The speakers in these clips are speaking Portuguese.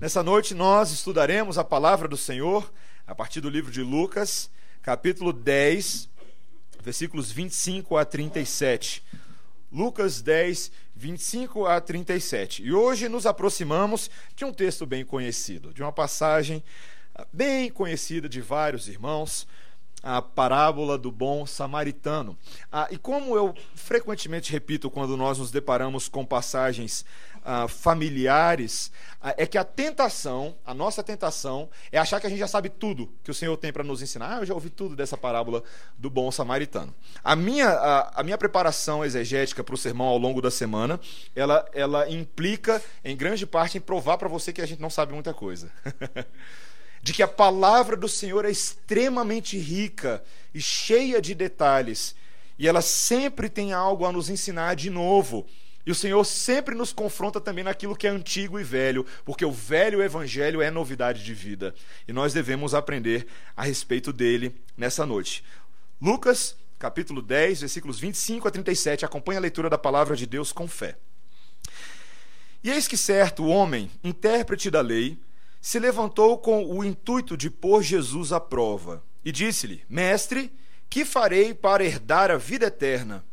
Nessa noite nós estudaremos a palavra do Senhor a partir do livro de Lucas, capítulo 10, versículos 25 a 37. Lucas 10, 25 a 37. E hoje nos aproximamos de um texto bem conhecido, de uma passagem ah, bem conhecida de vários irmãos, a parábola do bom samaritano. Ah, e como eu frequentemente repito quando nós nos deparamos com passagens ah, familiares, ah, é que a tentação, a nossa tentação, é achar que a gente já sabe tudo que o Senhor tem para nos ensinar. Ah, eu já ouvi tudo dessa parábola do bom samaritano. A minha, a, a minha preparação exegética para o sermão ao longo da semana, ela, ela implica, em grande parte, em provar para você que a gente não sabe muita coisa. de que a palavra do Senhor é extremamente rica e cheia de detalhes, e ela sempre tem algo a nos ensinar de novo. E o Senhor sempre nos confronta também naquilo que é antigo e velho, porque o velho evangelho é novidade de vida. E nós devemos aprender a respeito dele nessa noite. Lucas, capítulo 10, versículos 25 a 37, acompanha a leitura da palavra de Deus com fé. E eis que certo homem, intérprete da lei, se levantou com o intuito de pôr Jesus à prova e disse-lhe: Mestre, que farei para herdar a vida eterna?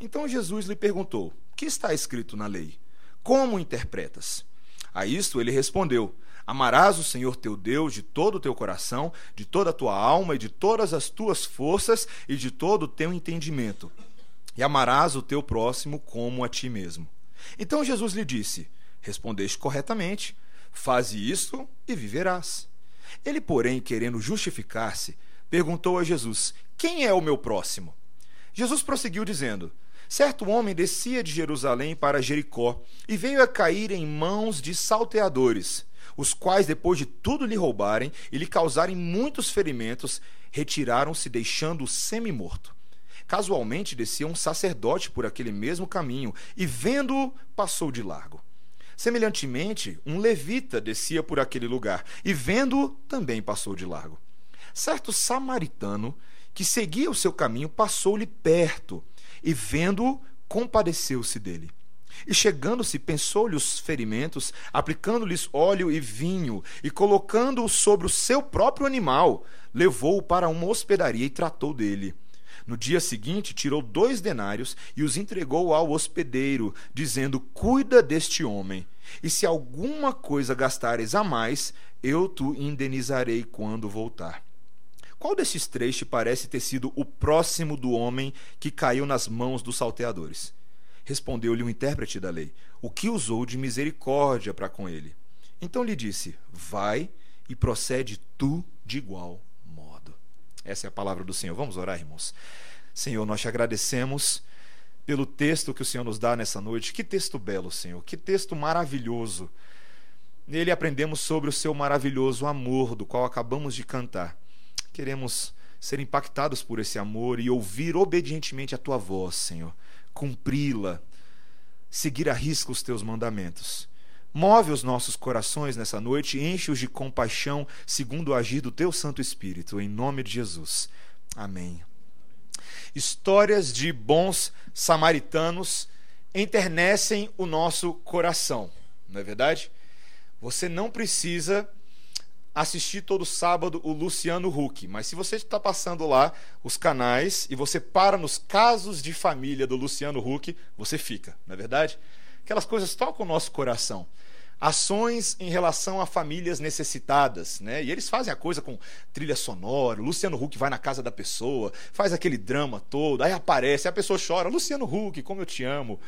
Então Jesus lhe perguntou: que está escrito na lei? Como interpretas? A isto ele respondeu: Amarás o Senhor teu Deus de todo o teu coração, de toda a tua alma e de todas as tuas forças e de todo o teu entendimento. E amarás o teu próximo como a ti mesmo. Então Jesus lhe disse: Respondeste corretamente, faze isto e viverás. Ele, porém, querendo justificar-se, perguntou a Jesus: Quem é o meu próximo? Jesus prosseguiu dizendo: Certo homem descia de Jerusalém para Jericó e veio a cair em mãos de salteadores, os quais, depois de tudo lhe roubarem e lhe causarem muitos ferimentos, retiraram-se, deixando-o semi-morto. Casualmente descia um sacerdote por aquele mesmo caminho e, vendo-o, passou de largo. Semelhantemente, um levita descia por aquele lugar e, vendo-o, também passou de largo. Certo samaritano que seguia o seu caminho passou-lhe perto e, vendo-o, compadeceu-se dele. E chegando-se, pensou-lhe os ferimentos, aplicando-lhes óleo e vinho, e colocando-o sobre o seu próprio animal, levou-o para uma hospedaria e tratou dele. No dia seguinte, tirou dois denários e os entregou ao hospedeiro, dizendo: Cuida deste homem, e se alguma coisa gastares a mais, eu te indenizarei quando voltar. Qual desses três te parece ter sido o próximo do homem que caiu nas mãos dos salteadores? Respondeu-lhe o intérprete da lei, o que usou de misericórdia para com ele. Então lhe disse: Vai e procede tu de igual modo. Essa é a palavra do Senhor. Vamos orar, irmãos. Senhor, nós te agradecemos pelo texto que o Senhor nos dá nessa noite. Que texto belo, Senhor. Que texto maravilhoso. Nele aprendemos sobre o seu maravilhoso amor, do qual acabamos de cantar queremos ser impactados por esse amor e ouvir obedientemente a tua voz, Senhor, cumpri-la, seguir a risco os teus mandamentos. Move os nossos corações nessa noite e enche-os de compaixão, segundo o agir do teu Santo Espírito, em nome de Jesus. Amém. Histórias de bons samaritanos enternecem o nosso coração, não é verdade? Você não precisa assistir todo sábado o Luciano Huck, mas se você está passando lá os canais e você para nos casos de família do Luciano Huck, você fica, não é verdade? Aquelas coisas tocam o nosso coração. Ações em relação a famílias necessitadas, né? E eles fazem a coisa com trilha sonora. O Luciano Huck vai na casa da pessoa, faz aquele drama todo, aí aparece, a pessoa chora: Luciano Huck, como eu te amo.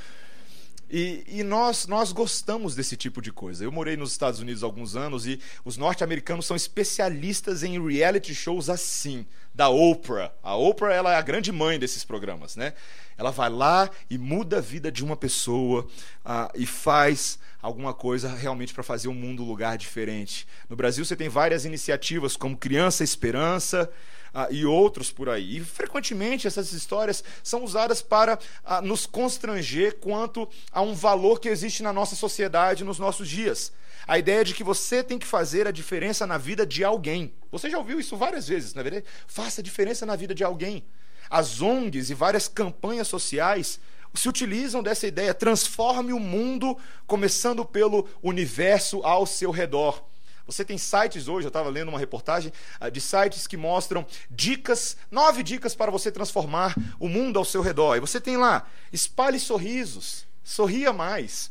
E, e, nós, nós gostamos desse tipo de coisa. Eu morei nos Estados Unidos há alguns anos e os norte-americanos são especialistas em reality shows assim, da Oprah. A Oprah ela é a grande mãe desses programas, né? Ela vai lá e muda a vida de uma pessoa uh, e faz alguma coisa realmente para fazer o mundo um lugar diferente. No Brasil você tem várias iniciativas como Criança Esperança, ah, e outros por aí. E frequentemente essas histórias são usadas para ah, nos constranger quanto a um valor que existe na nossa sociedade nos nossos dias. A ideia de que você tem que fazer a diferença na vida de alguém. Você já ouviu isso várias vezes, não é verdade? Faça a diferença na vida de alguém. As ONGs e várias campanhas sociais se utilizam dessa ideia, transforme o mundo, começando pelo universo ao seu redor. Você tem sites hoje, eu estava lendo uma reportagem uh, de sites que mostram dicas, nove dicas para você transformar o mundo ao seu redor. E você tem lá, espalhe sorrisos, sorria mais.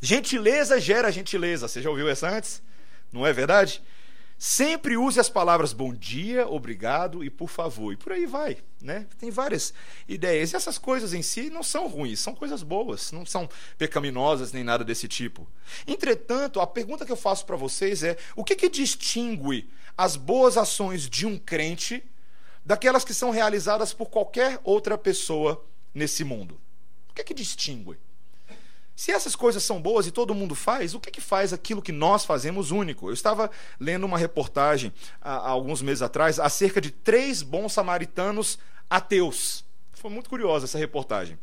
Gentileza gera gentileza. Você já ouviu essa antes? Não é verdade? Sempre use as palavras bom dia, obrigado e por favor. E por aí vai, né? Tem várias ideias. E essas coisas em si não são ruins, são coisas boas, não são pecaminosas nem nada desse tipo. Entretanto, a pergunta que eu faço para vocês é: o que, que distingue as boas ações de um crente daquelas que são realizadas por qualquer outra pessoa nesse mundo? O que, que distingue? Se essas coisas são boas e todo mundo faz, o que, que faz aquilo que nós fazemos único? Eu estava lendo uma reportagem há, há alguns meses atrás acerca de três bons samaritanos ateus. Foi muito curiosa essa reportagem.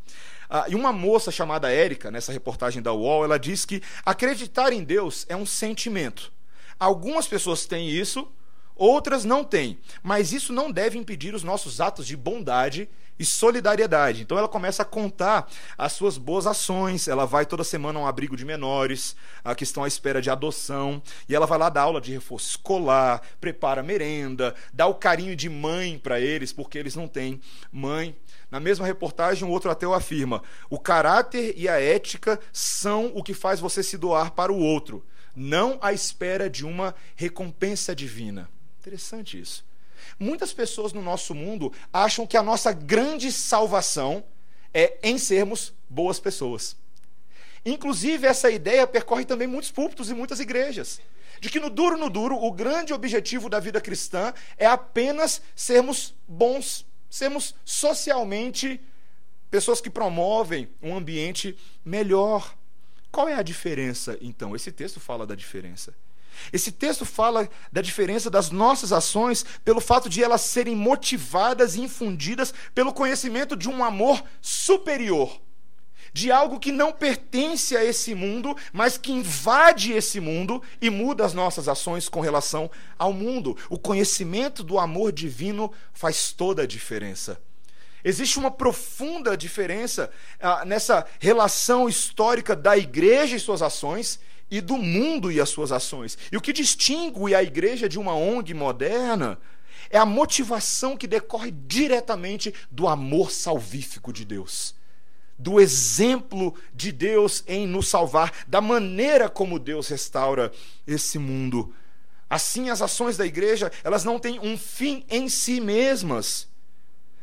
Ah, e uma moça chamada Érica, nessa reportagem da UOL, ela diz que acreditar em Deus é um sentimento. Algumas pessoas têm isso, outras não têm. Mas isso não deve impedir os nossos atos de bondade e solidariedade. Então ela começa a contar as suas boas ações. Ela vai toda semana a um abrigo de menores, a que estão à espera de adoção, e ela vai lá dar aula de reforço escolar, prepara merenda, dá o carinho de mãe para eles, porque eles não têm mãe. Na mesma reportagem, um outro ateu afirma: o caráter e a ética são o que faz você se doar para o outro, não à espera de uma recompensa divina. Interessante isso. Muitas pessoas no nosso mundo acham que a nossa grande salvação é em sermos boas pessoas. Inclusive, essa ideia percorre também muitos púlpitos e muitas igrejas. De que no duro, no duro, o grande objetivo da vida cristã é apenas sermos bons, sermos socialmente pessoas que promovem um ambiente melhor. Qual é a diferença, então? Esse texto fala da diferença. Esse texto fala da diferença das nossas ações pelo fato de elas serem motivadas e infundidas pelo conhecimento de um amor superior, de algo que não pertence a esse mundo, mas que invade esse mundo e muda as nossas ações com relação ao mundo. O conhecimento do amor divino faz toda a diferença. Existe uma profunda diferença ah, nessa relação histórica da igreja e suas ações e do mundo e as suas ações. E o que distingue a igreja de uma ONG moderna é a motivação que decorre diretamente do amor salvífico de Deus. Do exemplo de Deus em nos salvar, da maneira como Deus restaura esse mundo. Assim, as ações da igreja, elas não têm um fim em si mesmas,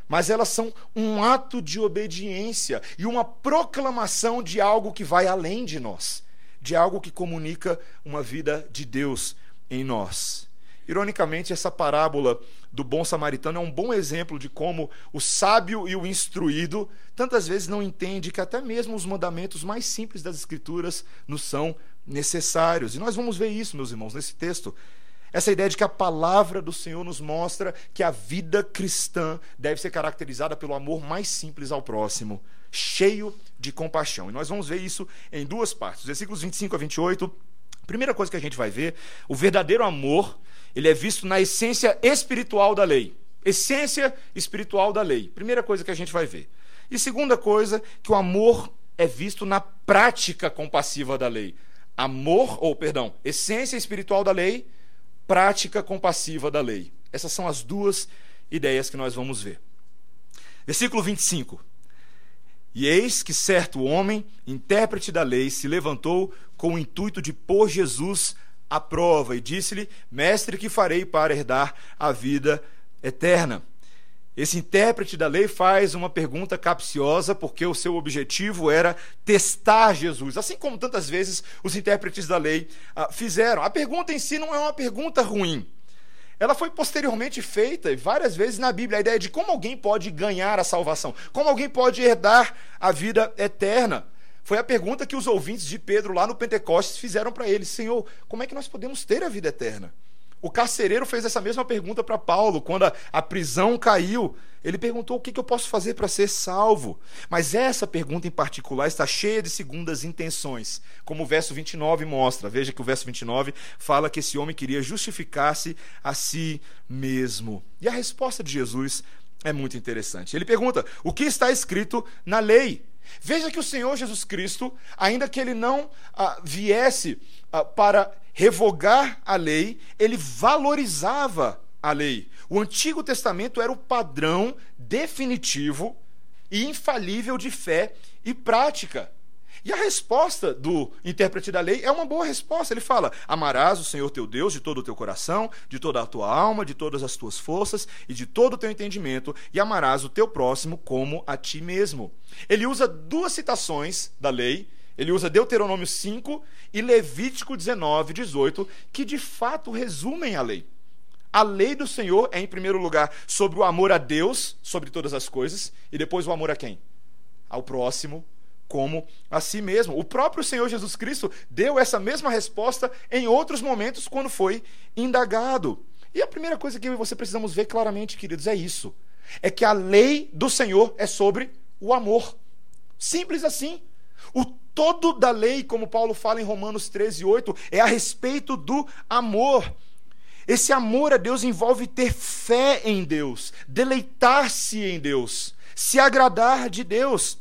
mas elas são um ato de obediência e uma proclamação de algo que vai além de nós de algo que comunica uma vida de Deus em nós. Ironicamente, essa parábola do bom samaritano é um bom exemplo de como o sábio e o instruído tantas vezes não entende que até mesmo os mandamentos mais simples das Escrituras nos são necessários. E nós vamos ver isso, meus irmãos, nesse texto. Essa ideia de que a palavra do Senhor nos mostra que a vida cristã deve ser caracterizada pelo amor mais simples ao próximo, cheio de compaixão. E nós vamos ver isso em duas partes. Versículos 25 a 28. Primeira coisa que a gente vai ver, o verdadeiro amor, ele é visto na essência espiritual da lei. Essência espiritual da lei. Primeira coisa que a gente vai ver. E segunda coisa, que o amor é visto na prática compassiva da lei. Amor, ou perdão, essência espiritual da lei prática compassiva da lei. Essas são as duas ideias que nós vamos ver. Versículo 25. E eis que certo homem, intérprete da lei, se levantou com o intuito de pôr Jesus à prova e disse-lhe: Mestre, que farei para herdar a vida eterna? Esse intérprete da lei faz uma pergunta capciosa porque o seu objetivo era testar Jesus, assim como tantas vezes os intérpretes da lei ah, fizeram. A pergunta em si não é uma pergunta ruim. Ela foi posteriormente feita várias vezes na Bíblia, a ideia de como alguém pode ganhar a salvação, como alguém pode herdar a vida eterna. Foi a pergunta que os ouvintes de Pedro lá no Pentecostes fizeram para ele: Senhor, como é que nós podemos ter a vida eterna? O carcereiro fez essa mesma pergunta para Paulo quando a, a, prisão caiu. Ele perguntou o que, que eu posso fazer para ser salvo. Mas essa pergunta em particular está cheia de segundas intenções, como o verso 29 mostra. Veja que o verso 29 fala que esse homem queria justificar-se a si mesmo. E a resposta de Jesus é muito interessante. Ele pergunta: o que está escrito na lei? Veja que o Senhor Jesus Cristo, ainda que ele não ah, viesse ah, para revogar a lei, ele valorizava a lei. O Antigo Testamento era o padrão definitivo e infalível de fé e prática. E a resposta do intérprete da lei é uma boa resposta. Ele fala: Amarás o Senhor teu Deus de todo o teu coração, de toda a tua alma, de todas as tuas forças e de todo o teu entendimento, e amarás o teu próximo como a ti mesmo. Ele usa duas citações da lei. Ele usa Deuteronômio 5 e Levítico 19, 18, que de fato resumem a lei. A lei do Senhor é, em primeiro lugar, sobre o amor a Deus, sobre todas as coisas, e depois o amor a quem? Ao próximo, como a si mesmo. O próprio Senhor Jesus Cristo deu essa mesma resposta em outros momentos quando foi indagado. E a primeira coisa que você precisamos ver claramente, queridos, é isso: é que a lei do Senhor é sobre o amor. Simples assim. O todo da lei, como Paulo fala em Romanos 13, 8, é a respeito do amor. Esse amor a Deus envolve ter fé em Deus, deleitar-se em Deus, se agradar de Deus.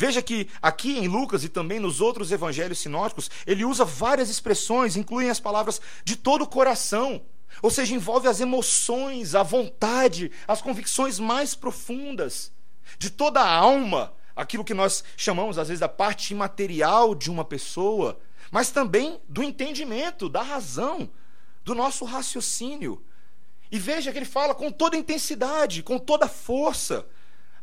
Veja que aqui em Lucas e também nos outros evangelhos sinóticos, ele usa várias expressões, incluem as palavras de todo o coração. Ou seja, envolve as emoções, a vontade, as convicções mais profundas, de toda a alma, aquilo que nós chamamos às vezes da parte imaterial de uma pessoa, mas também do entendimento, da razão, do nosso raciocínio. E veja que ele fala com toda intensidade, com toda força.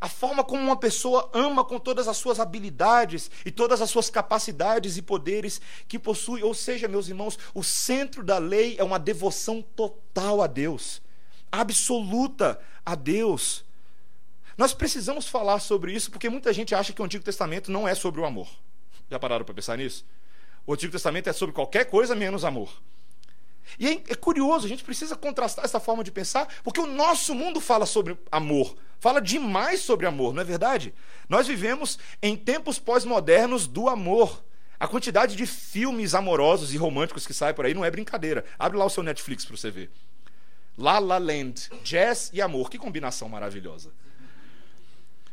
A forma como uma pessoa ama com todas as suas habilidades e todas as suas capacidades e poderes que possui. Ou seja, meus irmãos, o centro da lei é uma devoção total a Deus, absoluta a Deus. Nós precisamos falar sobre isso porque muita gente acha que o Antigo Testamento não é sobre o amor. Já pararam para pensar nisso? O Antigo Testamento é sobre qualquer coisa menos amor. E é, é, curioso, a gente precisa contrastar essa forma de pensar, porque o nosso mundo fala sobre amor, fala demais sobre amor, não é verdade? Nós vivemos em tempos pós-modernos do amor. A quantidade de filmes amorosos e românticos que saem por aí não é brincadeira. Abre lá o seu Netflix para você ver. La La Land, jazz e amor, que combinação maravilhosa.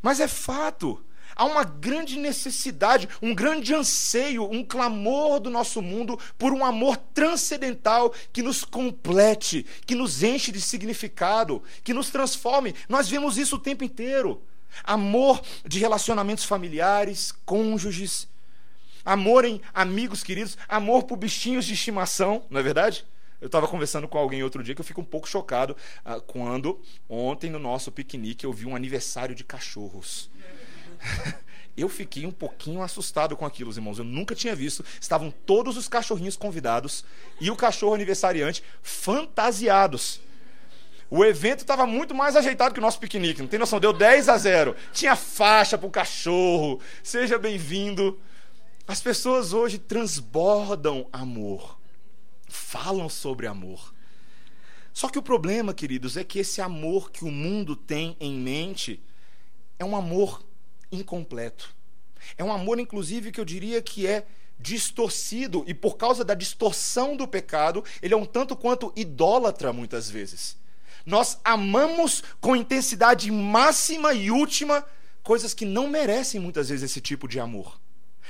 Mas é fato. Há uma grande necessidade, um grande anseio, um clamor do nosso mundo por um amor transcendental que nos complete, que nos enche de significado, que nos transforme. Nós vemos isso o tempo inteiro. Amor de relacionamentos familiares, cônjuges, amor em amigos queridos, amor por bichinhos de estimação, não é verdade? Eu estava conversando com alguém outro dia que eu fico um pouco chocado ah, quando ontem no nosso piquenique eu vi um aniversário de cachorros. Eu fiquei um pouquinho assustado com aquilo, irmãos. Eu nunca tinha visto. Estavam todos os cachorrinhos convidados e o cachorro aniversariante fantasiados. O evento estava muito mais ajeitado que o nosso piquenique, não tem noção? Deu 10 a 0. Tinha faixa para o cachorro. Seja bem-vindo. As pessoas hoje transbordam amor, falam sobre amor. Só que o problema, queridos, é que esse amor que o mundo tem em mente é um amor incompleto. É um amor, inclusive, que eu diria que é distorcido, e por causa da distorção do pecado, ele é um tanto quanto idólatra muitas vezes. Nós amamos com intensidade máxima e última coisas que não merecem muitas vezes esse tipo de amor.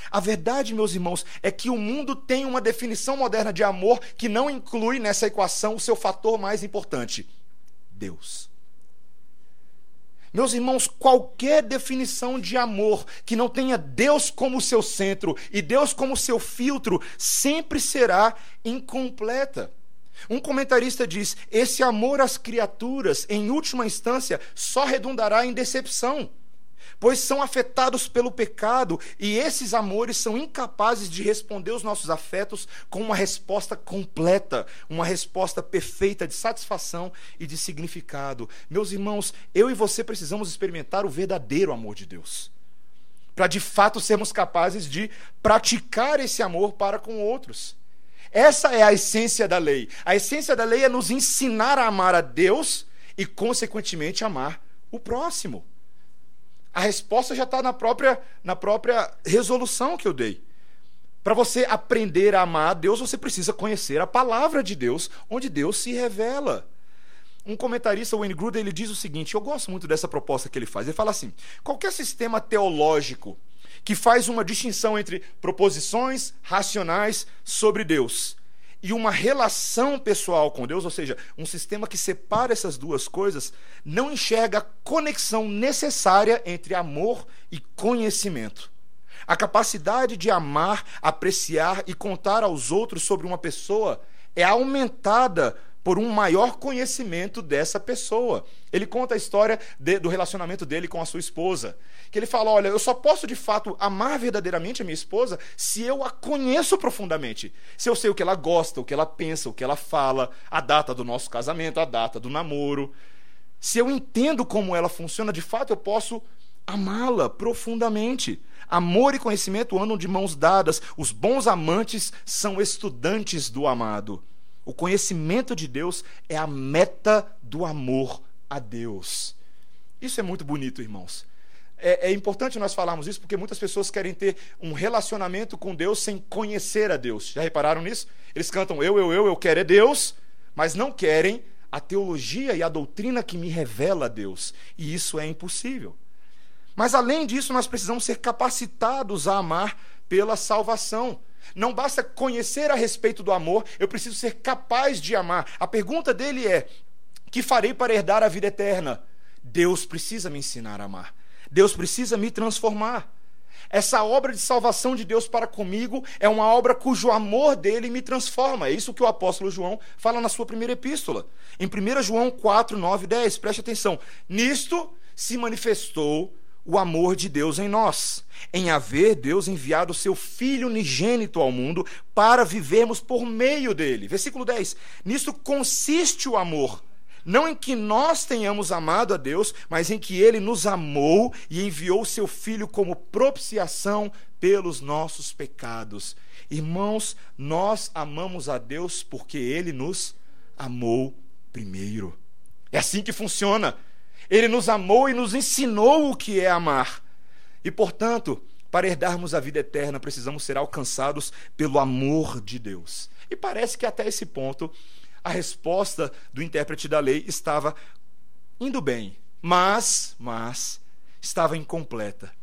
A verdade, meus irmãos, é que o mundo tem uma definição moderna de amor que não inclui nessa equação o seu fator mais importante: Deus. Meus irmãos, qualquer definição de amor que não tenha Deus como seu centro e Deus como seu filtro sempre será incompleta. Um comentarista diz: esse amor às criaturas, em última instância, só redundará em decepção pois são afetados pelo pecado e esses amores são incapazes de responder os nossos afetos com uma resposta completa, uma resposta perfeita de satisfação e de significado. Meus irmãos, eu e você precisamos experimentar o verdadeiro amor de Deus. Para de fato sermos capazes de praticar esse amor para com outros. Essa é a essência da lei. A essência da lei é nos ensinar a amar a Deus e, consequentemente, amar o próximo. A resposta já está na própria, na própria resolução que eu dei. Para você aprender a amar a Deus, você precisa conhecer a palavra de Deus, onde Deus se revela. um comentarista, Wayne Grudem, ele diz o seguinte: eu gosto muito dessa proposta que ele faz. Ele fala assim: qualquer sistema teológico que faz uma distinção entre proposições racionais sobre Deus e uma relação pessoal com Deus, ou seja, um sistema que separa essas duas coisas, não enxerga a conexão necessária entre amor e conhecimento. A capacidade de amar, apreciar e contar aos outros sobre uma pessoa é aumentada por um maior conhecimento dessa pessoa. Ele conta a história de, do relacionamento dele com a sua esposa. Que ele fala: Olha, eu só posso de fato amar verdadeiramente a minha esposa se eu a conheço profundamente. Se eu sei o que ela gosta, o que ela pensa, o que ela fala, a data do nosso casamento, a data do namoro. Se eu entendo como ela funciona, de fato eu posso amá-la profundamente. Amor e conhecimento andam de mãos dadas. Os bons amantes são estudantes do amado. O conhecimento de Deus é a meta do amor a Deus. Isso é muito bonito, irmãos. É, é, importante nós falarmos isso porque muitas pessoas querem ter um relacionamento com Deus sem conhecer a Deus. Já repararam nisso? Eles cantam eu, eu, eu, eu quero é Deus, mas não querem a teologia e a doutrina que me revela a Deus. E isso é impossível. Mas além disso, nós precisamos ser capacitados a amar pela salvação. Não basta conhecer a respeito do amor, eu preciso ser capaz de amar. A pergunta dele é: que farei para herdar a vida eterna? Deus precisa me ensinar a amar. Deus precisa me transformar. Essa obra de salvação de Deus para comigo é uma obra cujo amor dele me transforma. É isso que o apóstolo João fala na sua primeira epístola. Em 1 João 4, 9 e 10, preste atenção. Nisto se manifestou o amor de Deus em nós, em haver Deus enviado o seu Filho unigênito ao mundo para vivermos por meio dele. Versículo 10. Nisto consiste o amor. Não em que nós tenhamos amado a Deus, mas em que ele nos amou e enviou o seu Filho como propiciação pelos nossos pecados. Irmãos, nós amamos a Deus porque ele nos amou primeiro. É assim que funciona. Ele nos amou e nos ensinou o que é amar. E, portanto, para herdarmos a vida eterna, precisamos ser alcançados pelo amor de Deus. E parece que até esse ponto a resposta do intérprete da lei estava indo bem, mas, mas estava incompleta.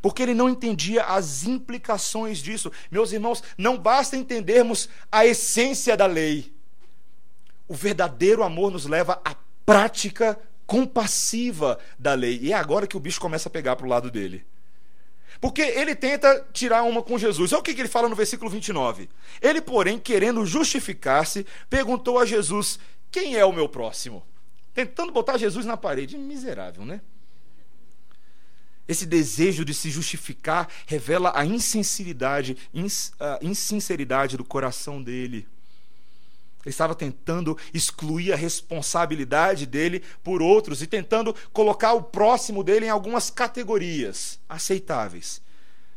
Porque ele não entendia as implicações disso. Meus irmãos, não basta entendermos a essência da lei. O verdadeiro amor nos leva à prática compassiva da lei. E é agora que o bicho começa a pegar para o lado dele. Porque ele tenta tirar uma com Jesus. Olha o que ele fala no versículo 29. Ele, porém, querendo justificar-se, perguntou a Jesus: Quem é o meu próximo? Tentando botar Jesus na parede. Miserável, né? Esse desejo de se justificar revela a insinceridade, a insinceridade do coração dele. Ele estava tentando excluir a responsabilidade dele por outros e tentando colocar o próximo dele em algumas categorias aceitáveis.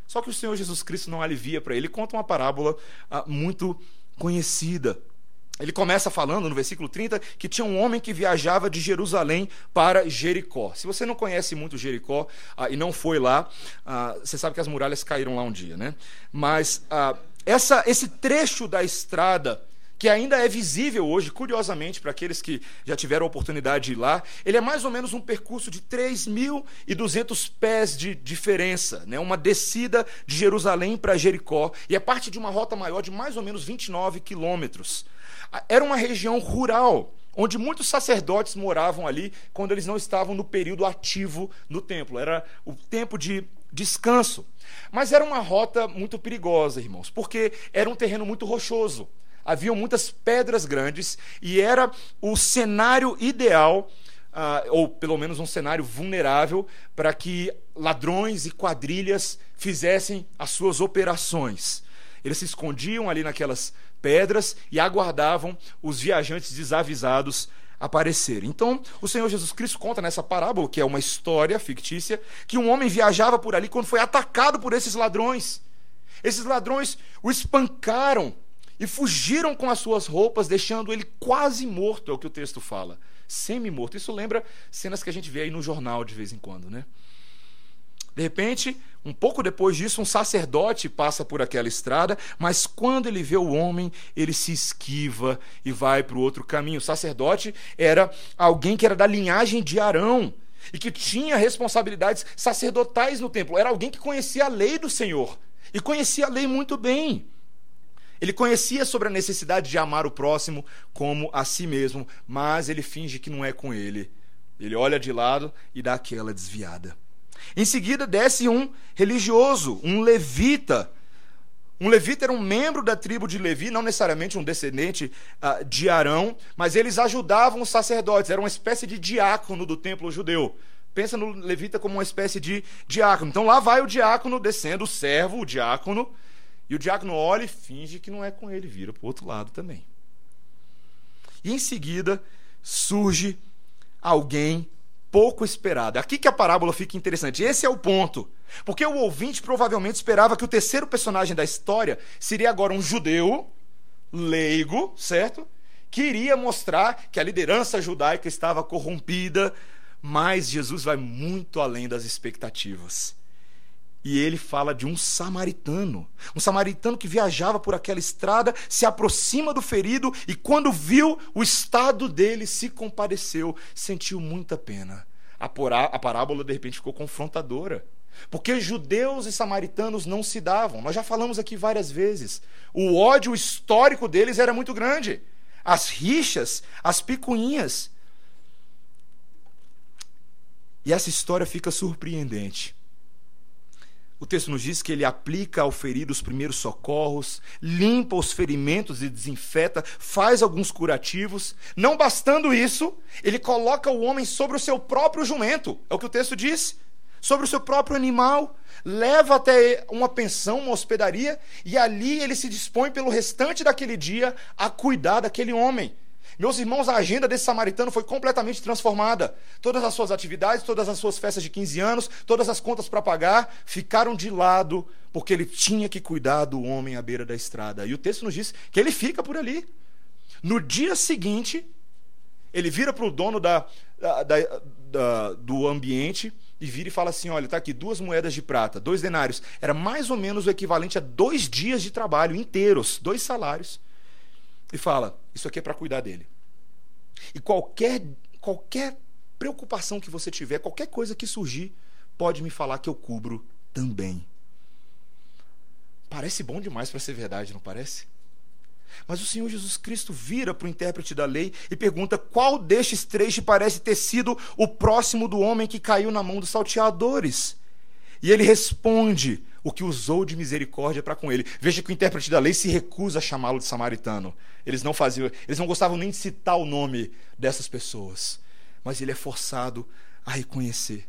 Só que o Senhor Jesus Cristo não alivia para ele. Ele conta uma parábola ah, muito conhecida. Ele começa falando no versículo 30 que tinha um homem que viajava de Jerusalém para Jericó. Se você não conhece muito Jericó ah, e não foi lá, ah, você sabe que as muralhas caíram lá um dia, né? Mas ah, essa, esse trecho da estrada que ainda é visível hoje, curiosamente, para aqueles que já tiveram a oportunidade de ir lá, ele é mais ou menos um percurso de 3.200 pés de diferença, né? uma descida de Jerusalém para Jericó, e é parte de uma rota maior de mais ou menos 29 quilômetros. Era uma região rural, onde muitos sacerdotes moravam ali quando eles não estavam no período ativo no templo, era o tempo de descanso. Mas era uma rota muito perigosa, irmãos, porque era um terreno muito rochoso haviam muitas pedras grandes e era o cenário ideal, uh, ou pelo menos um cenário vulnerável, para que ladrões e quadrilhas fizessem as suas operações. Eles se escondiam ali naquelas pedras e aguardavam os viajantes desavisados aparecerem. Então, o Senhor Jesus Cristo conta nessa parábola, que é uma história fictícia, que um homem viajava por ali quando foi atacado por esses ladrões. Esses ladrões o espancaram e fugiram com as suas roupas, deixando ele quase morto, é o que o texto fala. Semi-morto. Isso lembra cenas que a gente vê aí no jornal de vez em quando, né? De repente, um pouco depois disso, um sacerdote passa por aquela estrada, mas quando ele vê o homem, ele se esquiva e vai para o outro caminho. O sacerdote era alguém que era da linhagem de Arão e que tinha responsabilidades sacerdotais no templo. Era alguém que conhecia a lei do Senhor e conhecia a lei muito bem. Ele conhecia sobre a necessidade de amar o próximo como a si mesmo, mas ele finge que não é com ele. Ele olha de lado e dá aquela desviada. Em seguida, desce um religioso, um levita. Um levita era um membro da tribo de Levi, não necessariamente um descendente uh, de Arão, mas eles ajudavam os sacerdotes, era uma espécie de diácono do templo judeu. Pensa no levita como uma espécie de diácono. Então lá vai o diácono descendo, o servo, o diácono, e o diácono olha e finge que não é com ele, vira para o outro lado também. E em seguida surge alguém pouco esperado. Aqui que a parábola fica interessante. Esse é o ponto. Porque o ouvinte provavelmente esperava que o terceiro personagem da história seria agora um judeu, leigo, certo? Que iria mostrar que a liderança judaica estava corrompida, mas Jesus vai muito além das expectativas. E ele fala de um samaritano. Um samaritano que viajava por aquela estrada, se aproxima do ferido e, quando viu o estado dele, se compadeceu, sentiu muita pena. A, a parábola, de repente, ficou confrontadora. Porque judeus e samaritanos não se davam. Nós já falamos aqui várias vezes. O ódio histórico deles era muito grande. As rixas, as picuinhas. E essa história fica surpreendente. O texto nos diz que ele aplica ao ferido os primeiros socorros, limpa os ferimentos e desinfeta, faz alguns curativos. Não bastando isso, ele coloca o homem sobre o seu próprio jumento, é o que o texto diz, sobre o seu próprio animal, leva até uma pensão, uma hospedaria, e ali ele se dispõe pelo restante daquele dia a cuidar daquele homem. Meus irmãos, a agenda desse samaritano foi completamente transformada. Todas as suas atividades, todas as suas festas de 15 anos, todas as contas para pagar ficaram de lado, porque ele tinha que cuidar do homem à beira da estrada. E o texto nos diz que ele fica por ali. No dia seguinte, ele vira para o dono da, da, da, do ambiente e vira e fala assim: olha, está aqui duas moedas de prata, dois denários. Era mais ou menos o equivalente a dois dias de trabalho inteiros, dois salários e fala: Isso aqui é para cuidar dele. E qualquer, qualquer preocupação que você tiver, qualquer coisa que surgir, pode me falar que eu cubro também. Parece bom demais para ser verdade, não parece? Mas o Senhor Jesus Cristo vira para o intérprete da lei e pergunta: qual destes três te parece ter sido o próximo do homem que caiu na mão dos salteadores? E ele responde: o que usou de misericórdia para com ele. Veja que o intérprete da lei se recusa a chamá-lo de samaritano. Eles não faziam, eles não gostavam nem de citar o nome dessas pessoas. Mas ele é forçado a reconhecer.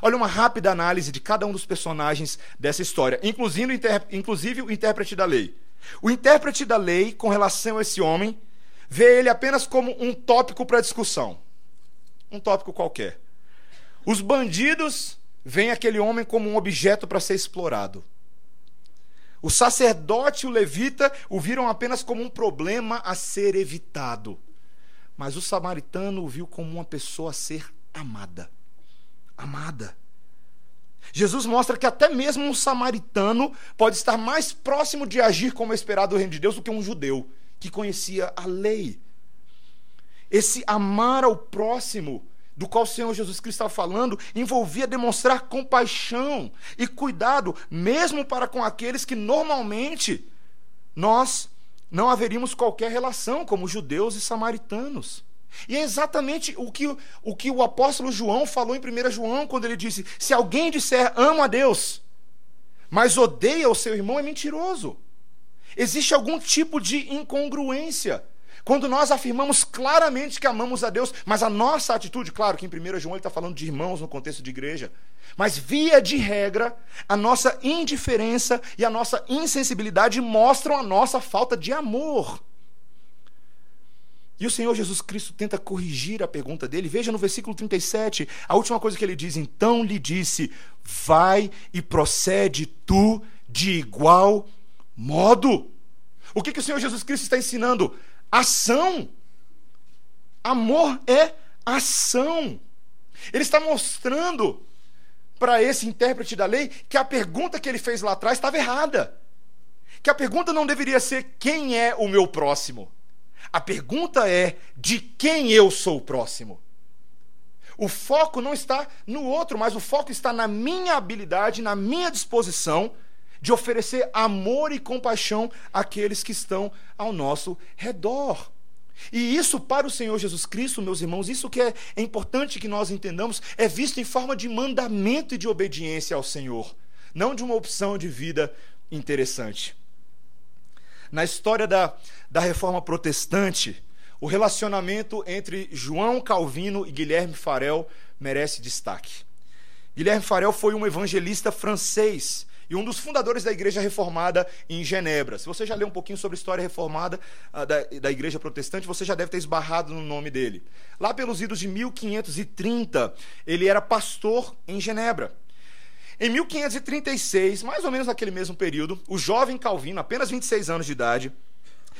Olha uma rápida análise de cada um dos personagens dessa história, inclusive, inclusive o intérprete da lei. O intérprete da lei, com relação a esse homem, vê ele apenas como um tópico para discussão. Um tópico qualquer. Os bandidos vem aquele homem como um objeto para ser explorado. O sacerdote e o levita o viram apenas como um problema a ser evitado. Mas o samaritano o viu como uma pessoa a ser amada. Amada. Jesus mostra que até mesmo um samaritano pode estar mais próximo de agir como é esperado do reino de Deus do que um judeu que conhecia a lei. Esse amar ao próximo do qual o Senhor Jesus Cristo estava falando, envolvia demonstrar compaixão e cuidado, mesmo para com aqueles que normalmente nós não haveríamos qualquer relação, como judeus e samaritanos. E é exatamente o que, o que o apóstolo João falou em 1 João, quando ele disse: Se alguém disser amo a Deus, mas odeia o seu irmão, é mentiroso. Existe algum tipo de incongruência quando nós afirmamos claramente que amamos a Deus, mas a nossa atitude, claro que em 1 João ele está falando de irmãos no contexto de igreja, mas via de regra, a nossa indiferença e a nossa insensibilidade mostram a nossa falta de amor. E o Senhor Jesus Cristo tenta corrigir a pergunta dele. Veja no versículo 37, a última coisa que ele diz: Então lhe disse: Vai e procede tu de igual modo. O que, que o Senhor Jesus Cristo está ensinando? Ação. Amor é ação. Ele está mostrando para esse intérprete da lei que a pergunta que ele fez lá atrás estava errada. Que a pergunta não deveria ser quem é o meu próximo. A pergunta é de quem eu sou próximo. O foco não está no outro, mas o foco está na minha habilidade, na minha disposição de oferecer amor e compaixão àqueles que estão ao nosso redor. E isso para o Senhor Jesus Cristo, meus irmãos, isso que é, importante que nós entendamos, é visto em forma de mandamento e de obediência ao Senhor, não de uma opção de vida interessante. Na história da, da reforma protestante, o relacionamento entre João Calvino e Guilherme Farel merece destaque. Guilherme Farel foi um evangelista francês e um dos fundadores da Igreja Reformada em Genebra. Se você já leu um pouquinho sobre a história reformada uh, da, da Igreja Protestante, você já deve ter esbarrado no nome dele. Lá pelos idos de 1530, ele era pastor em Genebra. Em 1536, mais ou menos naquele mesmo período, o jovem Calvino, apenas 26 anos de idade,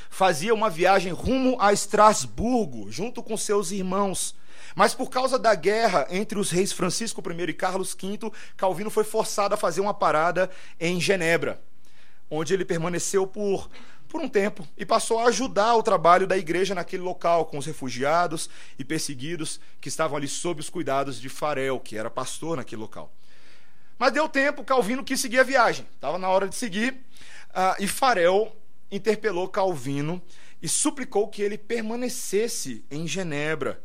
fazia uma viagem rumo a Estrasburgo, junto com seus irmãos. Mas por causa da guerra entre os reis Francisco I e Carlos V, Calvino foi forçado a fazer uma parada em Genebra, onde ele permaneceu por, por um tempo e passou a ajudar o trabalho da igreja naquele local, com os refugiados e perseguidos que estavam ali sob os cuidados de Farel, que era pastor naquele local. Mas deu tempo, Calvino quis seguir a viagem. Estava na hora de seguir. Uh, e Farel interpelou Calvino e suplicou que ele permanecesse em Genebra.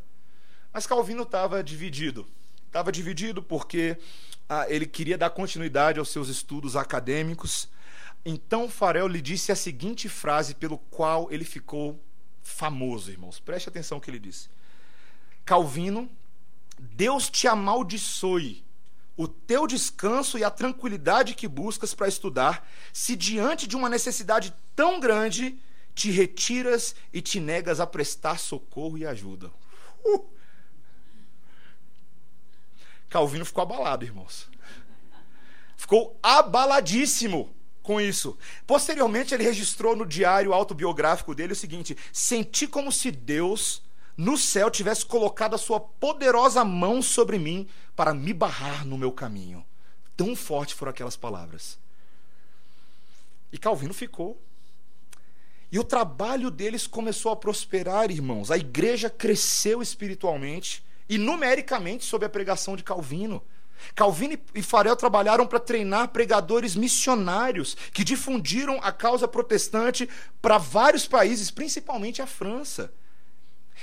Mas Calvino estava dividido. Estava dividido porque uh, ele queria dar continuidade aos seus estudos acadêmicos. Então Farel lhe disse a seguinte frase pelo qual ele ficou famoso, irmãos. Preste atenção no que ele disse. Calvino, Deus te amaldiçoe o teu descanso e a tranquilidade que buscas para estudar, se diante de uma necessidade tão grande te retiras e te negas a prestar socorro e ajuda. Uh! Calvino ficou abalado, irmãos. Ficou abaladíssimo com isso. Posteriormente, ele registrou no diário autobiográfico dele o seguinte: Senti como se Deus no céu tivesse colocado a sua poderosa mão sobre mim para me barrar no meu caminho. Tão fortes foram aquelas palavras. E Calvino ficou. E o trabalho deles começou a prosperar, irmãos. A igreja cresceu espiritualmente e numericamente sob a pregação de Calvino. Calvino e Farel trabalharam para treinar pregadores missionários que difundiram a causa protestante para vários países, principalmente a França.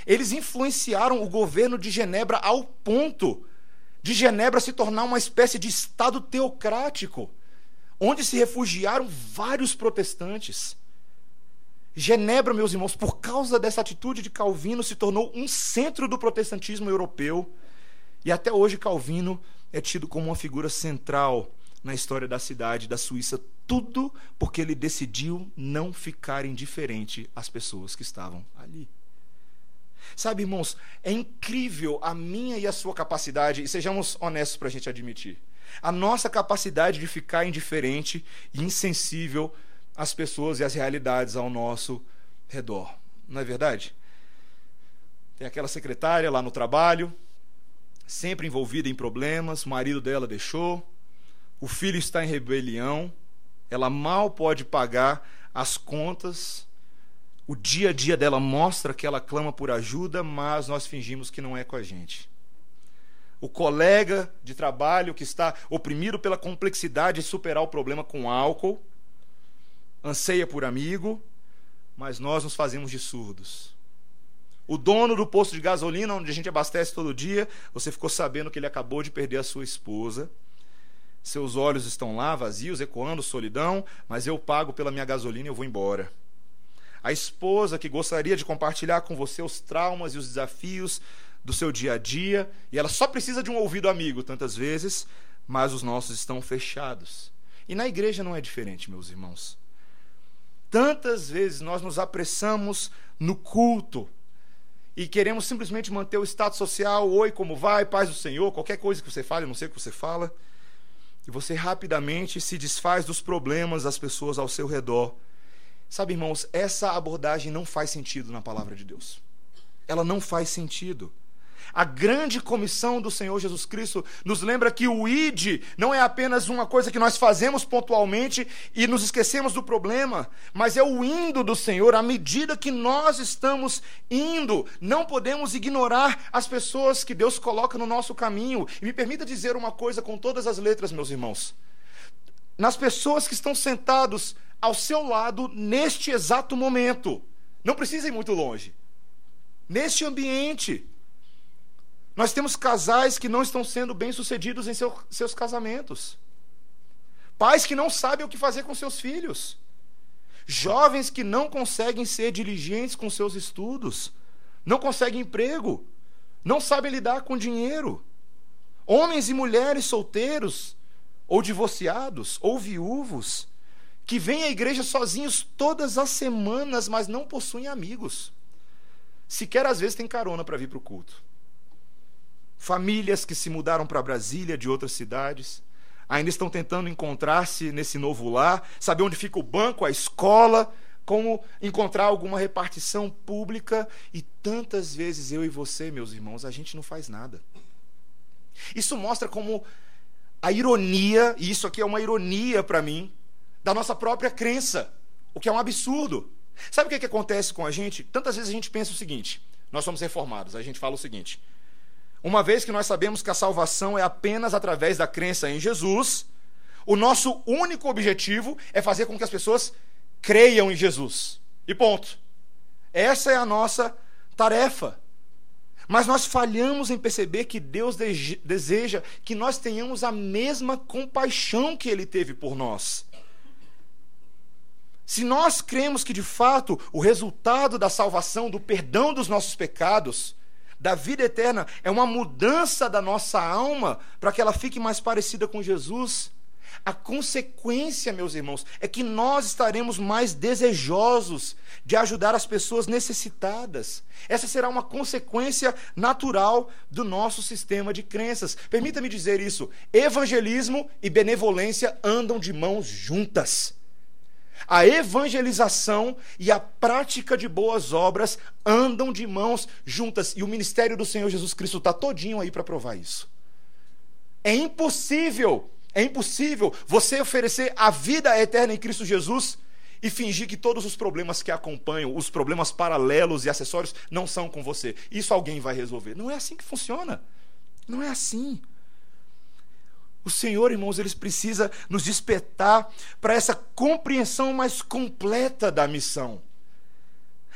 Eles influenciaram o governo de Genebra ao ponto de Genebra se tornar uma espécie de estado teocrático, onde se refugiaram vários protestantes. Genebra, meus irmãos, por causa dessa atitude de Calvino, se tornou um centro do protestantismo europeu. E até hoje Calvino é tido como uma figura central na história da cidade da Suíça, tudo porque ele decidiu não ficar indiferente às pessoas que estavam ali. Sabe, irmãos, é incrível a minha e a sua capacidade, e sejamos honestos para a gente admitir, a nossa capacidade de ficar indiferente e insensível às pessoas e às realidades ao nosso redor. Não é verdade? Tem aquela secretária lá no trabalho, sempre envolvida em problemas, o marido dela deixou, o filho está em rebelião, ela mal pode pagar as contas o dia a dia dela mostra que ela clama por ajuda, mas nós fingimos que não é com a gente. O colega de trabalho que está oprimido pela complexidade de superar o problema com álcool, anseia por amigo, mas nós nos fazemos de surdos. O dono do posto de gasolina, onde a gente abastece todo dia, você ficou sabendo que ele acabou de perder a sua esposa. Seus olhos estão lá, vazios, ecoando solidão, mas eu pago pela minha gasolina e eu vou embora a esposa que gostaria de compartilhar com você os traumas e os desafios do seu dia a dia, e ela só precisa de um ouvido amigo, tantas vezes, mas os nossos estão fechados. E na igreja não é diferente, meus irmãos. Tantas vezes nós nos apressamos no culto e queremos simplesmente manter o status social, oi, como vai, paz do Senhor, qualquer coisa que você fale, eu não sei o que você fala, e você rapidamente se desfaz dos problemas das pessoas ao seu redor Sabe, irmãos, essa abordagem não faz sentido na palavra de Deus. Ela não faz sentido. A grande comissão do Senhor Jesus Cristo nos lembra que o ID não é apenas uma coisa que nós fazemos pontualmente e nos esquecemos do problema, mas é o indo do Senhor à medida que nós estamos indo. Não podemos ignorar as pessoas que Deus coloca no nosso caminho. E me permita dizer uma coisa com todas as letras, meus irmãos. Nas pessoas que estão sentados ao seu lado neste exato momento. Não precisa ir muito longe. Neste ambiente, nós temos casais que não estão sendo bem-sucedidos em seu, seus casamentos. Pais que não sabem o que fazer com seus filhos. Jovens que não conseguem ser diligentes com seus estudos. Não conseguem emprego. Não sabem lidar com dinheiro. Homens e mulheres solteiros, ou divorciados, ou viúvos, que vêm à igreja sozinhos todas as semanas, mas não possuem amigos. Sequer às vezes tem carona para vir para o culto. Famílias que se mudaram para Brasília de outras cidades, ainda estão tentando encontrar-se nesse novo lar, saber onde fica o banco, a escola, como encontrar alguma repartição pública. E tantas vezes eu e você, meus irmãos, a gente não faz nada. Isso mostra como a ironia, e isso aqui é uma ironia para mim, da nossa própria crença, o que é um absurdo. Sabe o que, que acontece com a gente? Tantas vezes a gente pensa o seguinte: nós somos reformados, a gente fala o seguinte. Uma vez que nós sabemos que a salvação é apenas através da crença em Jesus, o nosso único objetivo é fazer com que as pessoas creiam em Jesus. E ponto. Essa é a nossa tarefa. Mas nós falhamos em perceber que Deus deseja que nós tenhamos a mesma compaixão que Ele teve por nós. Se nós cremos que de fato o resultado da salvação, do perdão dos nossos pecados, da vida eterna, é uma mudança da nossa alma para que ela fique mais parecida com Jesus, a consequência, meus irmãos, é que nós estaremos mais desejosos de ajudar as pessoas necessitadas. Essa será uma consequência natural do nosso sistema de crenças. Permita-me dizer isso: evangelismo e benevolência andam de mãos juntas. A evangelização e a prática de boas obras andam de mãos juntas. E o ministério do Senhor Jesus Cristo está todinho aí para provar isso. É impossível, é impossível você oferecer a vida eterna em Cristo Jesus e fingir que todos os problemas que acompanham, os problemas paralelos e acessórios, não são com você. Isso alguém vai resolver. Não é assim que funciona. Não é assim. O Senhor, irmãos, eles precisa nos despertar para essa compreensão mais completa da missão.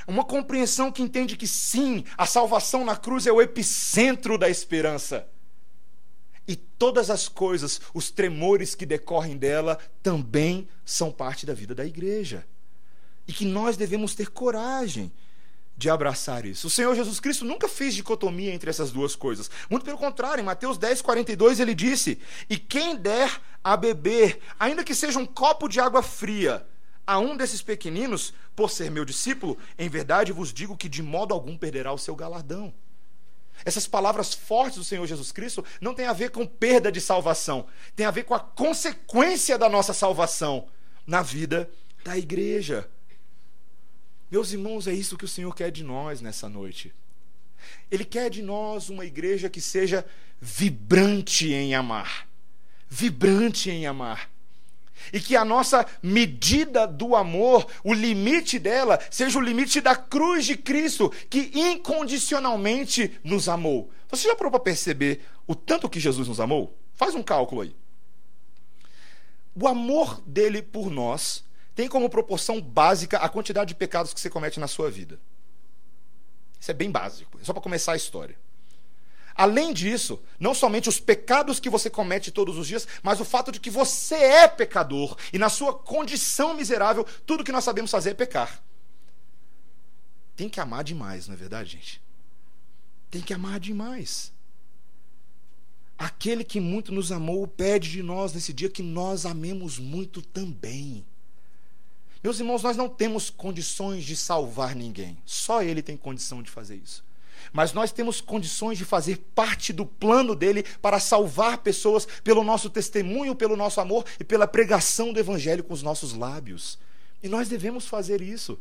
Uma compreensão que entende que sim, a salvação na cruz é o epicentro da esperança. E todas as coisas, os tremores que decorrem dela, também são parte da vida da igreja. E que nós devemos ter coragem de abraçar isso. O Senhor Jesus Cristo nunca fez dicotomia entre essas duas coisas. Muito pelo contrário, em Mateus 10, 42, ele disse: E quem der a beber, ainda que seja um copo de água fria, a um desses pequeninos, por ser meu discípulo, em verdade vos digo que de modo algum perderá o seu galardão. Essas palavras fortes do Senhor Jesus Cristo não têm a ver com perda de salvação, tem a ver com a consequência da nossa salvação na vida da igreja. Meus irmãos, é isso que o Senhor quer de nós nessa noite. Ele quer de nós uma igreja que seja vibrante em amar. Vibrante em amar. E que a nossa medida do amor, o limite dela, seja o limite da cruz de Cristo, que incondicionalmente nos amou. Você já parou para perceber o tanto que Jesus nos amou? Faz um cálculo aí. O amor dele por nós tem como proporção básica a quantidade de pecados que você comete na sua vida. Isso é bem básico, é só para começar a história. Além disso, não somente os pecados que você comete todos os dias, mas o fato de que você é pecador e na sua condição miserável, tudo que nós sabemos fazer é pecar. Tem que amar demais, não é verdade, gente? Tem que amar demais. Aquele que muito nos amou pede de nós nesse dia que nós amemos muito também. Meus irmãos, nós não temos condições de salvar ninguém. Só Ele tem condição de fazer isso. Mas nós temos condições de fazer parte do plano dele para salvar pessoas pelo nosso testemunho, pelo nosso amor e pela pregação do Evangelho com os nossos lábios. E nós devemos fazer isso.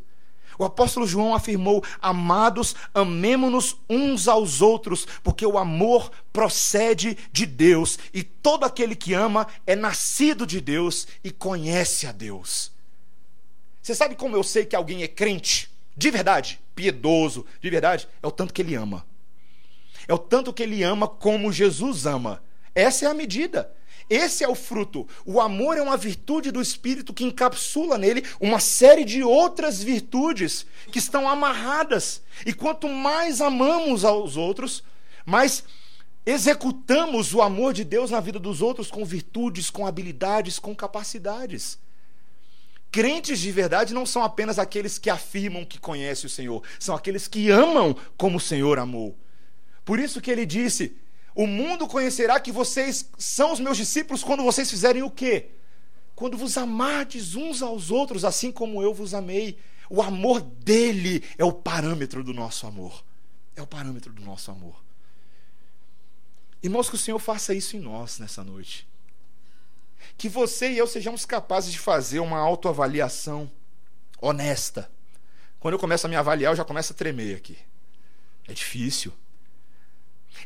O apóstolo João afirmou: Amados, amemo-nos uns aos outros, porque o amor procede de Deus, e todo aquele que ama é nascido de Deus e conhece a Deus. Você sabe como eu sei que alguém é crente? De verdade, piedoso, de verdade, é o tanto que ele ama. É o tanto que ele ama como Jesus ama. Essa é a medida. Esse é o fruto. O amor é uma virtude do Espírito que encapsula nele uma série de outras virtudes que estão amarradas. E quanto mais amamos aos outros, mais executamos o amor de Deus na vida dos outros com virtudes, com habilidades, com capacidades. Crentes de verdade não são apenas aqueles que afirmam que conhecem o Senhor, são aqueles que amam como o Senhor amou. Por isso que ele disse: o mundo conhecerá que vocês são os meus discípulos quando vocês fizerem o quê? Quando vos amardes uns aos outros, assim como eu vos amei. O amor dele é o parâmetro do nosso amor. É o parâmetro do nosso amor. Irmãos, que o Senhor faça isso em nós nessa noite. Que você e eu sejamos capazes de fazer uma autoavaliação honesta. Quando eu começo a me avaliar, eu já começo a tremer aqui. É difícil.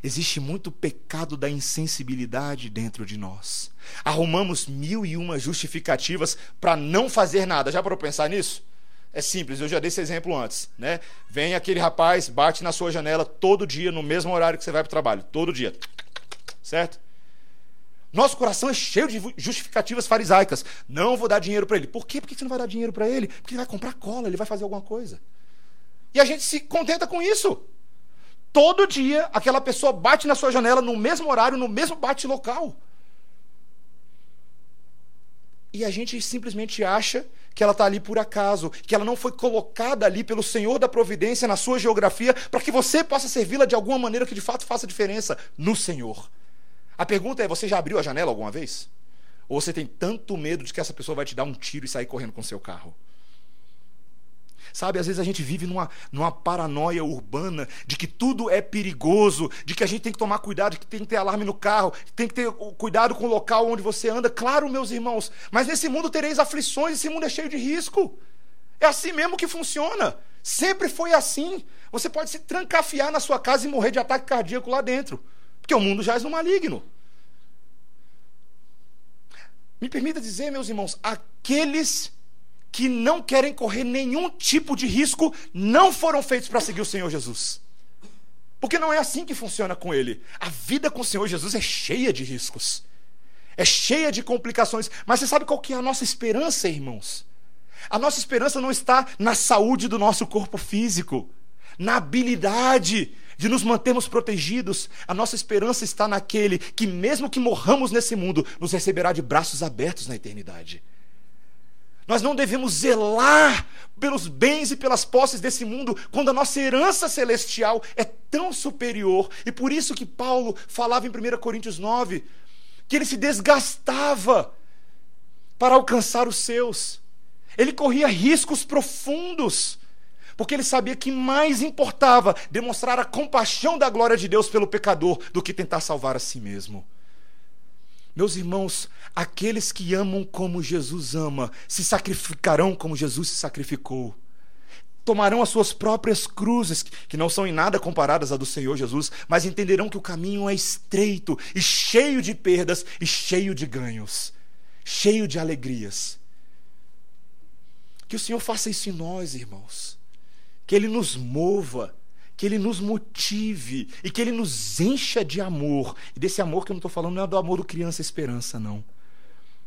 Existe muito pecado da insensibilidade dentro de nós. Arrumamos mil e uma justificativas para não fazer nada. Já para pensar nisso? É simples, eu já dei esse exemplo antes, né? Vem aquele rapaz, bate na sua janela todo dia, no mesmo horário que você vai para o trabalho, todo dia. Certo? Nosso coração é cheio de justificativas farisaicas. Não vou dar dinheiro para ele. Por quê? Por que você não vai dar dinheiro para ele? Porque ele vai comprar cola, ele vai fazer alguma coisa. E a gente se contenta com isso. Todo dia aquela pessoa bate na sua janela no mesmo horário, no mesmo bate local. E a gente simplesmente acha que ela está ali por acaso, que ela não foi colocada ali pelo Senhor da providência na sua geografia para que você possa servi-la de alguma maneira que de fato faça diferença no Senhor. A pergunta é: você já abriu a janela alguma vez? Ou você tem tanto medo de que essa pessoa vai te dar um tiro e sair correndo com seu carro? Sabe, às vezes a gente vive numa, numa paranoia urbana de que tudo é perigoso, de que a gente tem que tomar cuidado, de que tem que ter alarme no carro, tem que ter cuidado com o local onde você anda. Claro, meus irmãos, mas nesse mundo tereis aflições, esse mundo é cheio de risco. É assim mesmo que funciona. Sempre foi assim. Você pode se trancafiar na sua casa e morrer de ataque cardíaco lá dentro. Porque o mundo já é no maligno. Me permita dizer, meus irmãos, aqueles que não querem correr nenhum tipo de risco não foram feitos para seguir o Senhor Jesus. Porque não é assim que funciona com ele. A vida com o Senhor Jesus é cheia de riscos. É cheia de complicações. Mas você sabe qual que é a nossa esperança, irmãos? A nossa esperança não está na saúde do nosso corpo físico, na habilidade de nos mantermos protegidos. A nossa esperança está naquele que, mesmo que morramos nesse mundo, nos receberá de braços abertos na eternidade. Nós não devemos zelar pelos bens e pelas posses desse mundo, quando a nossa herança celestial é tão superior. E por isso que Paulo falava em 1 Coríntios 9 que ele se desgastava para alcançar os seus. Ele corria riscos profundos, porque ele sabia que mais importava demonstrar a compaixão da glória de Deus pelo pecador do que tentar salvar a si mesmo. Meus irmãos, aqueles que amam como Jesus ama, se sacrificarão como Jesus se sacrificou. Tomarão as suas próprias cruzes, que não são em nada comparadas à do Senhor Jesus, mas entenderão que o caminho é estreito e cheio de perdas e cheio de ganhos, cheio de alegrias. Que o Senhor faça isso em nós, irmãos. Que Ele nos mova que Ele nos motive e que Ele nos encha de amor. E desse amor que eu não estou falando não é do amor do criança esperança, não.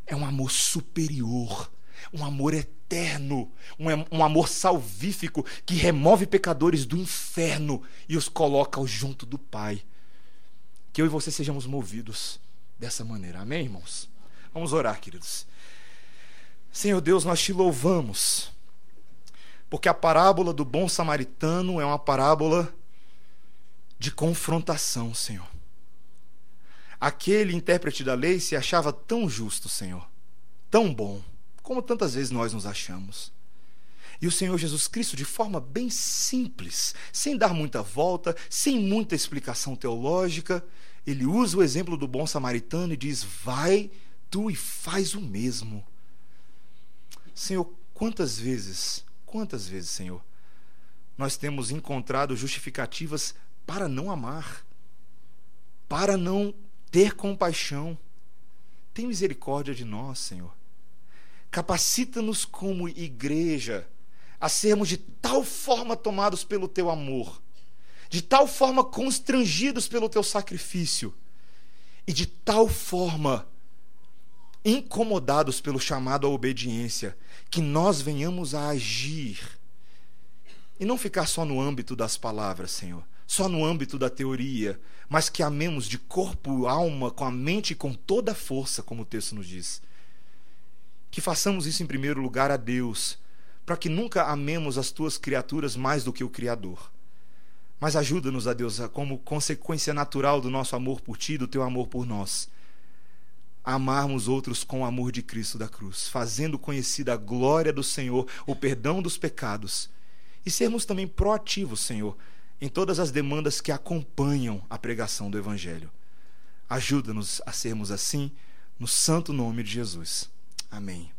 É um amor superior, um amor eterno, um, um amor salvífico que remove pecadores do inferno e os coloca junto do Pai. Que eu e você sejamos movidos dessa maneira. Amém, irmãos? Vamos orar, queridos. Senhor Deus, nós te louvamos porque a parábola do bom samaritano é uma parábola de confrontação, Senhor. Aquele intérprete da lei se achava tão justo, Senhor, tão bom, como tantas vezes nós nos achamos. E o Senhor Jesus Cristo, de forma bem simples, sem dar muita volta, sem muita explicação teológica, ele usa o exemplo do bom samaritano e diz: Vai tu e faz o mesmo. Senhor, quantas vezes Quantas vezes, Senhor, nós temos encontrado justificativas para não amar, para não ter compaixão. Tem misericórdia de nós, Senhor. Capacita-nos como igreja a sermos de tal forma tomados pelo teu amor, de tal forma constrangidos pelo teu sacrifício, e de tal forma incomodados pelo chamado à obediência, que nós venhamos a agir e não ficar só no âmbito das palavras, Senhor, só no âmbito da teoria, mas que amemos de corpo, alma, com a mente e com toda a força, como o texto nos diz. Que façamos isso em primeiro lugar a Deus, para que nunca amemos as tuas criaturas mais do que o Criador. Mas ajuda-nos, a Deus, como consequência natural do nosso amor por ti, do teu amor por nós, amarmos outros com o amor de Cristo da cruz, fazendo conhecida a glória do Senhor, o perdão dos pecados, e sermos também proativos, Senhor, em todas as demandas que acompanham a pregação do Evangelho. Ajuda-nos a sermos assim, no santo nome de Jesus. Amém.